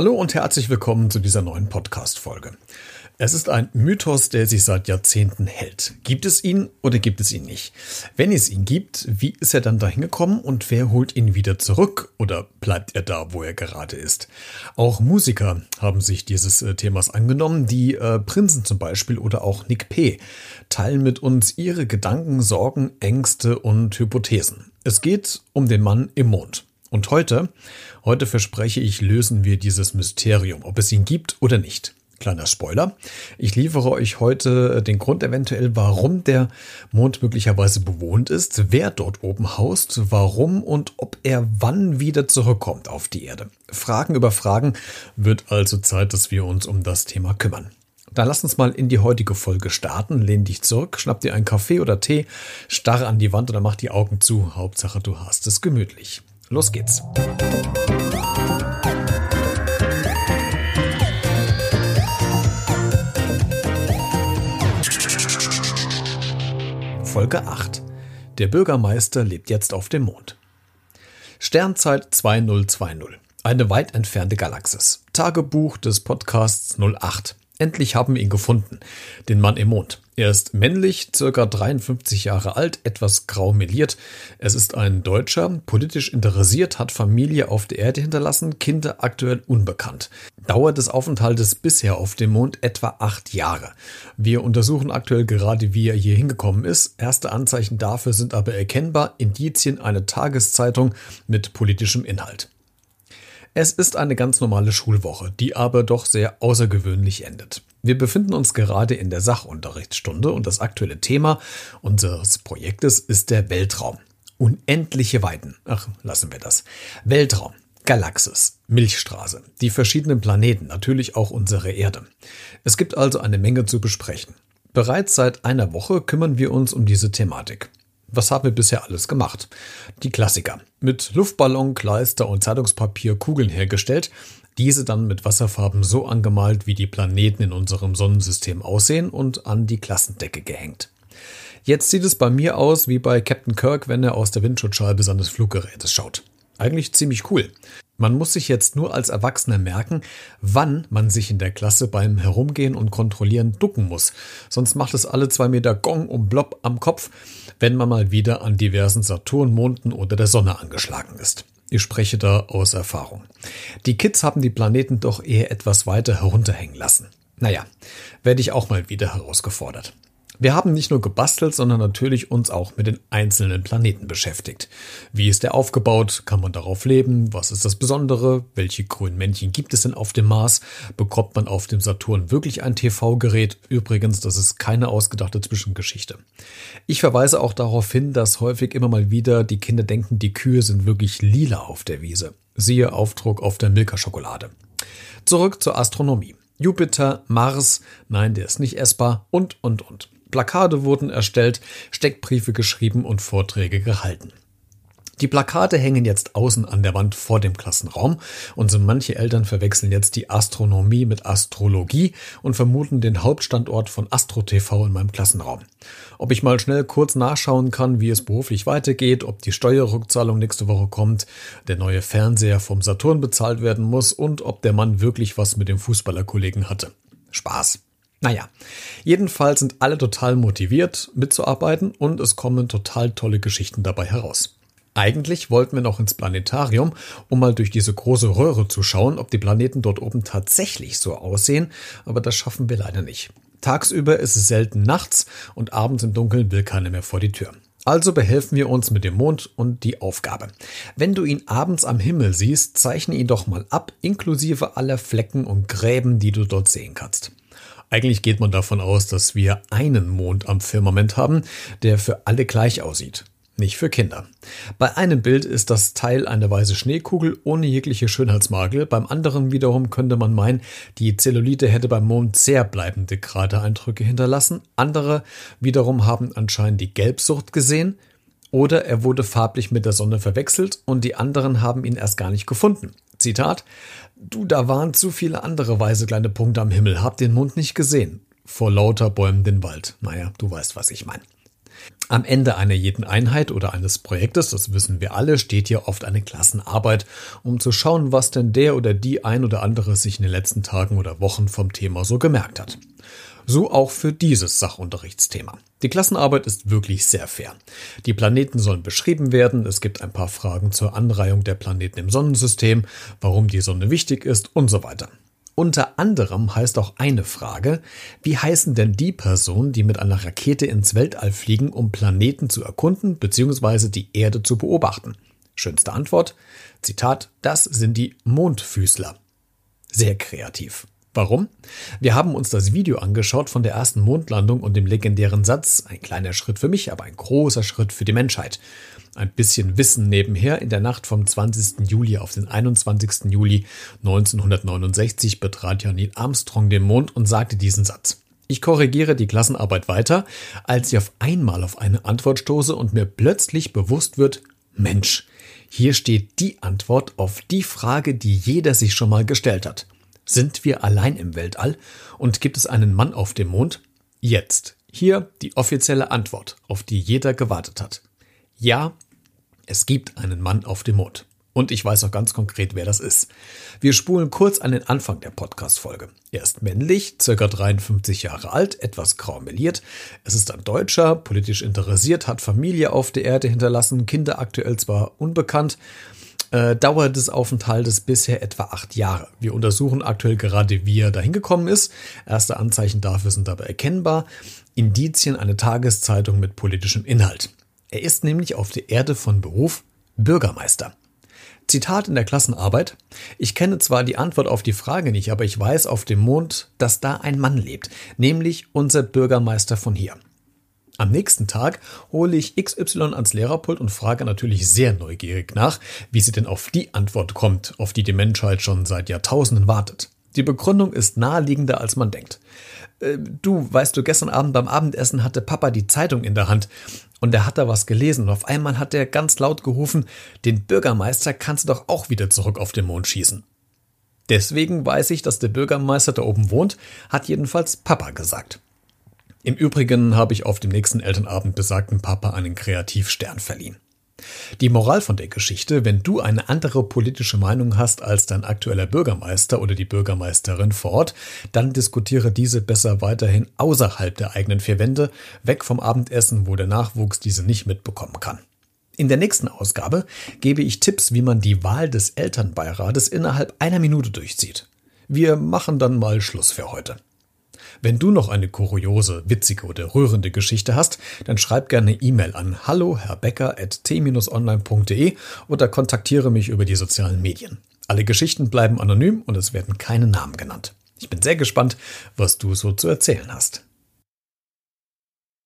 Hallo und herzlich willkommen zu dieser neuen Podcast-Folge. Es ist ein Mythos, der sich seit Jahrzehnten hält. Gibt es ihn oder gibt es ihn nicht? Wenn es ihn gibt, wie ist er dann dahin gekommen und wer holt ihn wieder zurück oder bleibt er da, wo er gerade ist? Auch Musiker haben sich dieses äh, Themas angenommen, die äh, Prinzen zum Beispiel oder auch Nick P. teilen mit uns ihre Gedanken, Sorgen, Ängste und Hypothesen. Es geht um den Mann im Mond. Und heute, heute verspreche ich, lösen wir dieses Mysterium, ob es ihn gibt oder nicht. Kleiner Spoiler. Ich liefere euch heute den Grund eventuell, warum der Mond möglicherweise bewohnt ist, wer dort oben haust, warum und ob er wann wieder zurückkommt auf die Erde. Fragen über Fragen wird also Zeit, dass wir uns um das Thema kümmern. Dann lass uns mal in die heutige Folge starten. Lehn dich zurück, schnapp dir einen Kaffee oder Tee, starre an die Wand oder mach die Augen zu. Hauptsache, du hast es gemütlich. Los geht's. Folge 8. Der Bürgermeister lebt jetzt auf dem Mond. Sternzeit 2020. Eine weit entfernte Galaxis. Tagebuch des Podcasts 08. Endlich haben wir ihn gefunden, den Mann im Mond. Er ist männlich, circa 53 Jahre alt, etwas grau meliert. Es ist ein Deutscher, politisch interessiert, hat Familie auf der Erde hinterlassen, Kinder aktuell unbekannt. Dauer des Aufenthaltes bisher auf dem Mond etwa acht Jahre. Wir untersuchen aktuell gerade, wie er hier hingekommen ist. Erste Anzeichen dafür sind aber erkennbar, Indizien eine Tageszeitung mit politischem Inhalt. Es ist eine ganz normale Schulwoche, die aber doch sehr außergewöhnlich endet. Wir befinden uns gerade in der Sachunterrichtsstunde und das aktuelle Thema unseres Projektes ist der Weltraum. Unendliche Weiten. Ach, lassen wir das. Weltraum. Galaxis, Milchstraße, die verschiedenen Planeten, natürlich auch unsere Erde. Es gibt also eine Menge zu besprechen. Bereits seit einer Woche kümmern wir uns um diese Thematik. Was haben wir bisher alles gemacht? Die Klassiker. Mit Luftballon, Kleister und Zeitungspapier Kugeln hergestellt, diese dann mit Wasserfarben so angemalt, wie die Planeten in unserem Sonnensystem aussehen und an die Klassendecke gehängt. Jetzt sieht es bei mir aus wie bei Captain Kirk, wenn er aus der Windschutzscheibe seines Fluggerätes schaut. Eigentlich ziemlich cool. Man muss sich jetzt nur als Erwachsener merken, wann man sich in der Klasse beim Herumgehen und Kontrollieren ducken muss. Sonst macht es alle zwei Meter Gong und Blob am Kopf, wenn man mal wieder an diversen Saturnmonden oder der Sonne angeschlagen ist. Ich spreche da aus Erfahrung. Die Kids haben die Planeten doch eher etwas weiter herunterhängen lassen. Naja, werde ich auch mal wieder herausgefordert. Wir haben nicht nur gebastelt, sondern natürlich uns auch mit den einzelnen Planeten beschäftigt. Wie ist der aufgebaut? Kann man darauf leben? Was ist das Besondere? Welche grünen Männchen gibt es denn auf dem Mars? Bekommt man auf dem Saturn wirklich ein TV-Gerät? Übrigens, das ist keine ausgedachte Zwischengeschichte. Ich verweise auch darauf hin, dass häufig immer mal wieder die Kinder denken, die Kühe sind wirklich lila auf der Wiese. Siehe Aufdruck auf der Milka-Schokolade. Zurück zur Astronomie. Jupiter, Mars, nein, der ist nicht essbar und, und, und. Plakate wurden erstellt, Steckbriefe geschrieben und Vorträge gehalten. Die Plakate hängen jetzt außen an der Wand vor dem Klassenraum und so manche Eltern verwechseln jetzt die Astronomie mit Astrologie und vermuten den Hauptstandort von AstroTV in meinem Klassenraum. Ob ich mal schnell kurz nachschauen kann, wie es beruflich weitergeht, ob die Steuerrückzahlung nächste Woche kommt, der neue Fernseher vom Saturn bezahlt werden muss und ob der Mann wirklich was mit dem Fußballerkollegen hatte. Spaß. Naja, jedenfalls sind alle total motiviert mitzuarbeiten und es kommen total tolle Geschichten dabei heraus. Eigentlich wollten wir noch ins Planetarium, um mal durch diese große Röhre zu schauen, ob die Planeten dort oben tatsächlich so aussehen, aber das schaffen wir leider nicht. Tagsüber ist es selten nachts und abends im Dunkeln will keiner mehr vor die Tür. Also behelfen wir uns mit dem Mond und die Aufgabe. Wenn du ihn abends am Himmel siehst, zeichne ihn doch mal ab, inklusive aller Flecken und Gräben, die du dort sehen kannst. Eigentlich geht man davon aus, dass wir einen Mond am Firmament haben, der für alle gleich aussieht. Nicht für Kinder. Bei einem Bild ist das Teil eine weiße Schneekugel ohne jegliche Schönheitsmakel. Beim anderen wiederum könnte man meinen, die Zellulite hätte beim Mond sehr bleibende Kratereindrücke hinterlassen. Andere wiederum haben anscheinend die Gelbsucht gesehen. Oder er wurde farblich mit der Sonne verwechselt und die anderen haben ihn erst gar nicht gefunden. Zitat, du, da waren zu viele andere weiße kleine Punkte am Himmel, hab den Mond nicht gesehen. Vor lauter Bäumen den Wald. Naja, du weißt, was ich meine. Am Ende einer jeden Einheit oder eines Projektes, das wissen wir alle, steht hier oft eine Klassenarbeit, um zu schauen, was denn der oder die ein oder andere sich in den letzten Tagen oder Wochen vom Thema so gemerkt hat. So auch für dieses Sachunterrichtsthema. Die Klassenarbeit ist wirklich sehr fair. Die Planeten sollen beschrieben werden, es gibt ein paar Fragen zur Anreihung der Planeten im Sonnensystem, warum die Sonne wichtig ist und so weiter. Unter anderem heißt auch eine Frage, wie heißen denn die Personen, die mit einer Rakete ins Weltall fliegen, um Planeten zu erkunden bzw. die Erde zu beobachten? Schönste Antwort, Zitat, das sind die Mondfüßler. Sehr kreativ. Warum? Wir haben uns das Video angeschaut von der ersten Mondlandung und dem legendären Satz, ein kleiner Schritt für mich, aber ein großer Schritt für die Menschheit. Ein bisschen Wissen nebenher. In der Nacht vom 20. Juli auf den 21. Juli 1969 betrat ja Neil Armstrong den Mond und sagte diesen Satz. Ich korrigiere die Klassenarbeit weiter, als ich auf einmal auf eine Antwort stoße und mir plötzlich bewusst wird, Mensch, hier steht die Antwort auf die Frage, die jeder sich schon mal gestellt hat. Sind wir allein im Weltall und gibt es einen Mann auf dem Mond? Jetzt. Hier die offizielle Antwort, auf die jeder gewartet hat. Ja, es gibt einen Mann auf dem Mond. Und ich weiß auch ganz konkret, wer das ist. Wir spulen kurz an den Anfang der Podcast-Folge. Er ist männlich, circa 53 Jahre alt, etwas grau meliert. Es ist ein Deutscher, politisch interessiert, hat Familie auf der Erde hinterlassen, Kinder aktuell zwar unbekannt, äh, Dauer des Aufenthaltes bisher etwa acht Jahre. Wir untersuchen aktuell gerade, wie er dahin gekommen ist. Erste Anzeichen dafür sind dabei erkennbar. Indizien eine Tageszeitung mit politischem Inhalt. Er ist nämlich auf der Erde von Beruf Bürgermeister. Zitat in der Klassenarbeit. Ich kenne zwar die Antwort auf die Frage nicht, aber ich weiß auf dem Mond, dass da ein Mann lebt, nämlich unser Bürgermeister von hier. Am nächsten Tag hole ich XY ans Lehrerpult und frage natürlich sehr neugierig nach, wie sie denn auf die Antwort kommt, auf die die Menschheit schon seit Jahrtausenden wartet. Die Begründung ist naheliegender, als man denkt. Äh, du, weißt du, gestern Abend beim Abendessen hatte Papa die Zeitung in der Hand und er hat da was gelesen und auf einmal hat er ganz laut gerufen, den Bürgermeister kannst du doch auch wieder zurück auf den Mond schießen. Deswegen weiß ich, dass der Bürgermeister da oben wohnt, hat jedenfalls Papa gesagt. Im Übrigen habe ich auf dem nächsten Elternabend besagten Papa einen Kreativstern verliehen. Die Moral von der Geschichte, wenn du eine andere politische Meinung hast als dein aktueller Bürgermeister oder die Bürgermeisterin vor Ort, dann diskutiere diese besser weiterhin außerhalb der eigenen vier Wände, weg vom Abendessen, wo der Nachwuchs diese nicht mitbekommen kann. In der nächsten Ausgabe gebe ich Tipps, wie man die Wahl des Elternbeirates innerhalb einer Minute durchzieht. Wir machen dann mal Schluss für heute. Wenn du noch eine kuriose, witzige oder rührende Geschichte hast, dann schreib gerne E-Mail an hallo t-online.de oder kontaktiere mich über die sozialen Medien. Alle Geschichten bleiben anonym und es werden keine Namen genannt. Ich bin sehr gespannt, was du so zu erzählen hast.